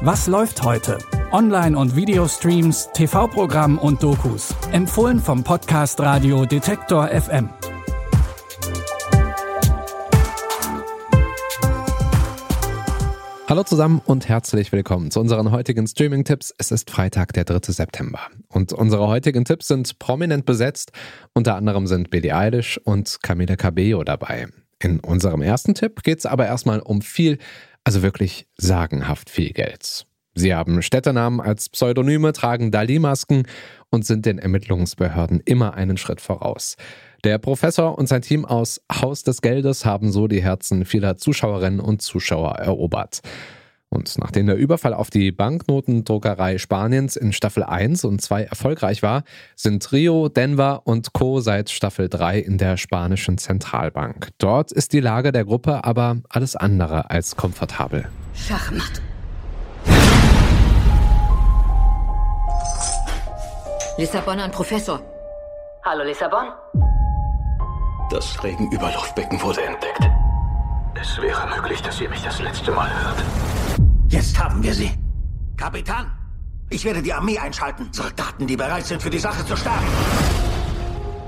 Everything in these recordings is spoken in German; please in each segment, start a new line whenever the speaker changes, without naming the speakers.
Was läuft heute? Online- und Videostreams, TV-Programm und Dokus. Empfohlen vom Podcast Radio Detektor FM.
Hallo zusammen und herzlich willkommen zu unseren heutigen Streaming-Tipps. Es ist Freitag, der 3. September. Und unsere heutigen Tipps sind prominent besetzt. Unter anderem sind Billie Eilish und Camila Cabello dabei. In unserem ersten Tipp geht es aber erstmal um viel, also wirklich sagenhaft viel Geld. Sie haben Städtenamen als Pseudonyme, tragen Dali-Masken und sind den Ermittlungsbehörden immer einen Schritt voraus. Der Professor und sein Team aus Haus des Geldes haben so die Herzen vieler Zuschauerinnen und Zuschauer erobert. Und nachdem der Überfall auf die Banknotendruckerei Spaniens in Staffel 1 und 2 erfolgreich war, sind Rio, Denver und Co. seit Staffel 3 in der spanischen Zentralbank. Dort ist die Lage der Gruppe aber alles andere als komfortabel.
Schachmatt. Lissabon an Professor.
Hallo Lissabon?
Das Regenüberluftbecken wurde entdeckt. Es wäre möglich, dass ihr mich das letzte Mal hört.
Jetzt haben wir sie. Kapitän, ich werde die Armee einschalten. Soldaten, die bereit sind, für die Sache zu sterben.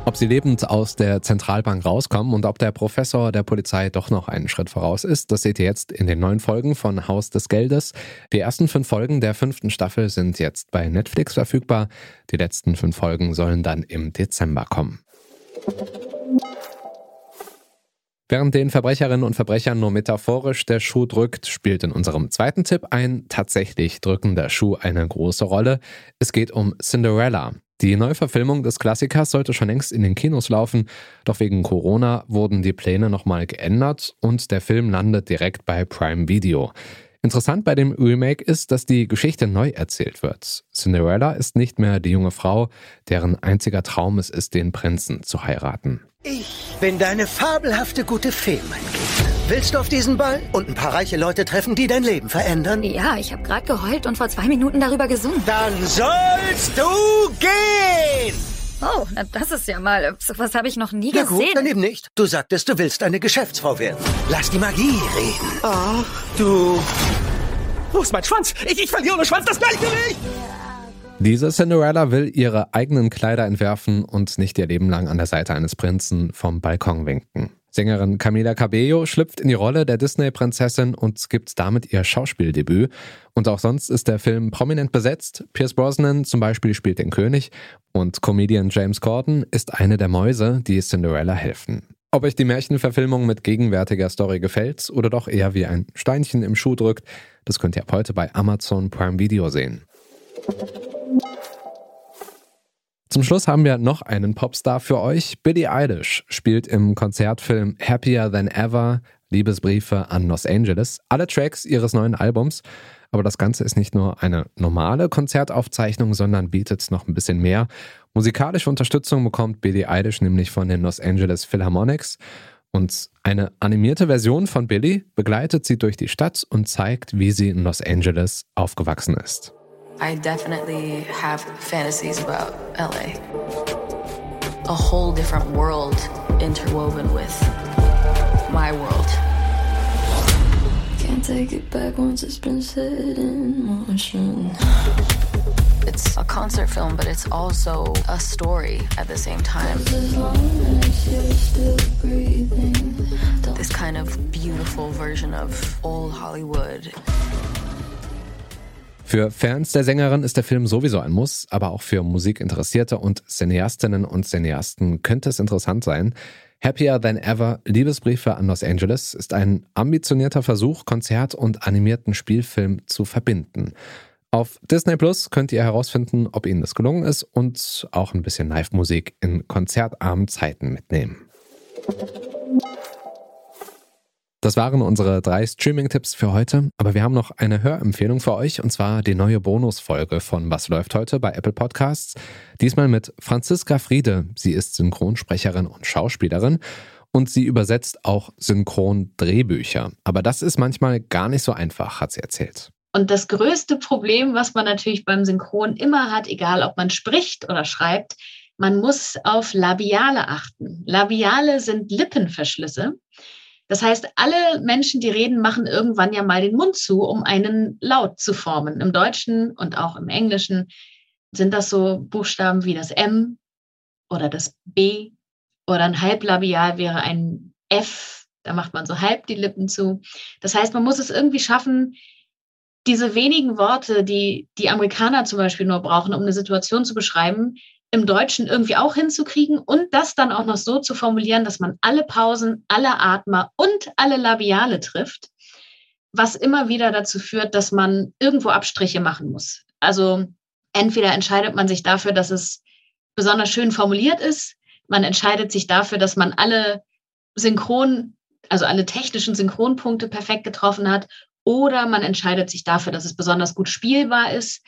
Ob sie lebend aus der Zentralbank rauskommen und ob der Professor der Polizei doch noch einen Schritt voraus ist, das seht ihr jetzt in den neuen Folgen von Haus des Geldes. Die ersten fünf Folgen der fünften Staffel sind jetzt bei Netflix verfügbar. Die letzten fünf Folgen sollen dann im Dezember kommen. Während den Verbrecherinnen und Verbrechern nur metaphorisch der Schuh drückt, spielt in unserem zweiten Tipp ein tatsächlich drückender Schuh eine große Rolle. Es geht um Cinderella. Die Neuverfilmung des Klassikers sollte schon längst in den Kinos laufen, doch wegen Corona wurden die Pläne nochmal geändert und der Film landet direkt bei Prime Video. Interessant bei dem Remake ist, dass die Geschichte neu erzählt wird. Cinderella ist nicht mehr die junge Frau, deren einziger Traum es ist, den Prinzen zu heiraten.
Ich bin deine fabelhafte gute Fee, mein Kind. Willst du auf diesen Ball und ein paar reiche Leute treffen, die dein Leben verändern?
Ja, ich habe gerade geheult und vor zwei Minuten darüber gesungen.
Dann sollst du gehen!
Oh, na, das ist ja mal. Was habe ich noch nie
Na
gesehen.
gut, dann eben nicht. Du sagtest, du willst eine Geschäftsfrau werden. Lass die Magie reden.
Ach, du. Wo ist mein Schwanz? Ich, ich verliere ohne Schwanz das Gleichgewicht!
Diese Cinderella will ihre eigenen Kleider entwerfen und nicht ihr Leben lang an der Seite eines Prinzen vom Balkon winken. Sängerin Camila Cabello schlüpft in die Rolle der Disney-Prinzessin und gibt damit ihr Schauspieldebüt. Und auch sonst ist der Film prominent besetzt. Pierce Brosnan zum Beispiel spielt den König und Comedian James Corden ist eine der Mäuse, die Cinderella helfen. Ob euch die Märchenverfilmung mit gegenwärtiger Story gefällt oder doch eher wie ein Steinchen im Schuh drückt, das könnt ihr ab heute bei Amazon Prime Video sehen. Zum Schluss haben wir noch einen Popstar für euch. Billie Eilish spielt im Konzertfilm Happier Than Ever Liebesbriefe an Los Angeles alle Tracks ihres neuen Albums. Aber das Ganze ist nicht nur eine normale Konzertaufzeichnung, sondern bietet noch ein bisschen mehr. Musikalische Unterstützung bekommt Billie Eilish nämlich von den Los Angeles Philharmonics. Und eine animierte Version von Billie begleitet sie durch die Stadt und zeigt, wie sie in Los Angeles aufgewachsen ist.
I definitely have fantasies about LA. A whole different world interwoven with my world.
Can't take it back once it's been set in motion.
It's a concert film, but it's also a story at the same time.
As long as you're still breathing,
This kind of beautiful version of old Hollywood.
Für Fans der Sängerin ist der Film sowieso ein Muss, aber auch für Musikinteressierte und Cineastinnen und Cineasten könnte es interessant sein. Happier Than Ever Liebesbriefe an Los Angeles ist ein ambitionierter Versuch, Konzert und animierten Spielfilm zu verbinden. Auf Disney Plus könnt ihr herausfinden, ob Ihnen das gelungen ist und auch ein bisschen Live-Musik in konzertarmen Zeiten mitnehmen. Das waren unsere drei Streaming-Tipps für heute, aber wir haben noch eine Hörempfehlung für euch und zwar die neue Bonusfolge von Was läuft heute bei Apple Podcasts. Diesmal mit Franziska Friede. Sie ist Synchronsprecherin und Schauspielerin und sie übersetzt auch Synchron-Drehbücher. Aber das ist manchmal gar nicht so einfach, hat sie erzählt.
Und das größte Problem, was man natürlich beim Synchron immer hat, egal ob man spricht oder schreibt, man muss auf Labiale achten. Labiale sind Lippenverschlüsse. Das heißt, alle Menschen, die reden, machen irgendwann ja mal den Mund zu, um einen Laut zu formen. Im Deutschen und auch im Englischen sind das so Buchstaben wie das M oder das B oder ein Halblabial wäre ein F. Da macht man so halb die Lippen zu. Das heißt, man muss es irgendwie schaffen, diese wenigen Worte, die die Amerikaner zum Beispiel nur brauchen, um eine Situation zu beschreiben, im Deutschen irgendwie auch hinzukriegen und das dann auch noch so zu formulieren, dass man alle Pausen, alle Atmer und alle Labiale trifft, was immer wieder dazu führt, dass man irgendwo Abstriche machen muss. Also entweder entscheidet man sich dafür, dass es besonders schön formuliert ist, man entscheidet sich dafür, dass man alle Synchron, also alle technischen Synchronpunkte perfekt getroffen hat, oder man entscheidet sich dafür, dass es besonders gut spielbar ist.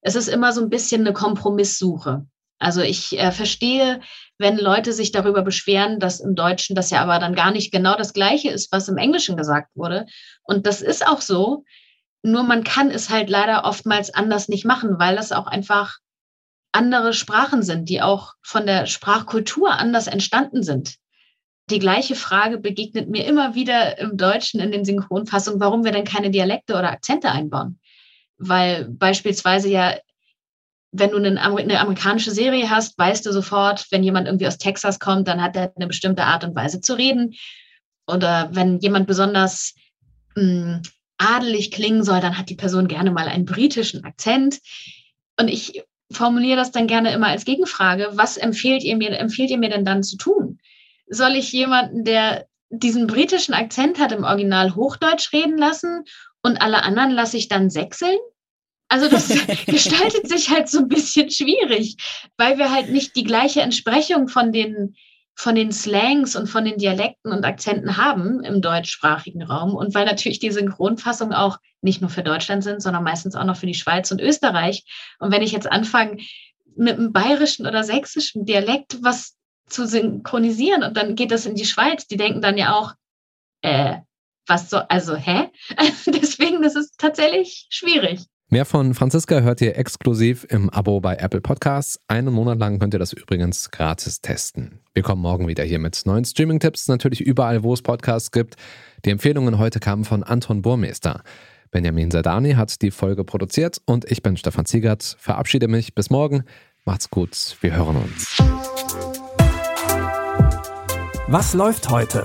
Es ist immer so ein bisschen eine Kompromisssuche. Also ich äh, verstehe, wenn Leute sich darüber beschweren, dass im Deutschen das ja aber dann gar nicht genau das Gleiche ist, was im Englischen gesagt wurde. Und das ist auch so. Nur man kann es halt leider oftmals anders nicht machen, weil das auch einfach andere Sprachen sind, die auch von der Sprachkultur anders entstanden sind. Die gleiche Frage begegnet mir immer wieder im Deutschen in den Synchronfassungen, warum wir denn keine Dialekte oder Akzente einbauen. Weil beispielsweise ja wenn du eine, amerikanische Serie hast, weißt du sofort, wenn jemand irgendwie aus Texas kommt, dann hat er eine bestimmte Art und Weise zu reden. Oder wenn jemand besonders mh, hm, adelig klingen soll, dann hat die Person gerne mal einen britischen Akzent. Und ich formuliere das dann gerne immer als Gegenfrage. Was empfehlt ihr mir, empfiehlt ihr mir denn dann zu tun? Soll ich jemanden, der diesen britischen Akzent hat, im Original Hochdeutsch reden lassen und alle anderen lasse ich dann sechseln? Also das gestaltet sich halt so ein bisschen schwierig, weil wir halt nicht die gleiche Entsprechung von den, von den Slangs und von den Dialekten und Akzenten haben im deutschsprachigen Raum und weil natürlich die Synchronfassungen auch nicht nur für Deutschland sind, sondern meistens auch noch für die Schweiz und Österreich. Und wenn ich jetzt anfange, mit einem bayerischen oder sächsischen Dialekt was zu synchronisieren und dann geht das in die Schweiz, die denken dann ja auch, äh, was so, also, hä? Deswegen, das ist tatsächlich schwierig.
Mehr von Franziska hört ihr exklusiv im Abo bei Apple Podcasts. Einen Monat lang könnt ihr das übrigens gratis testen. Wir kommen morgen wieder hier mit neuen Streaming-Tipps, natürlich überall, wo es Podcasts gibt. Die Empfehlungen heute kamen von Anton Burmeister. Benjamin Sadani hat die Folge produziert und ich bin Stefan Ziegert. Verabschiede mich. Bis morgen. Macht's gut. Wir hören uns.
Was läuft heute?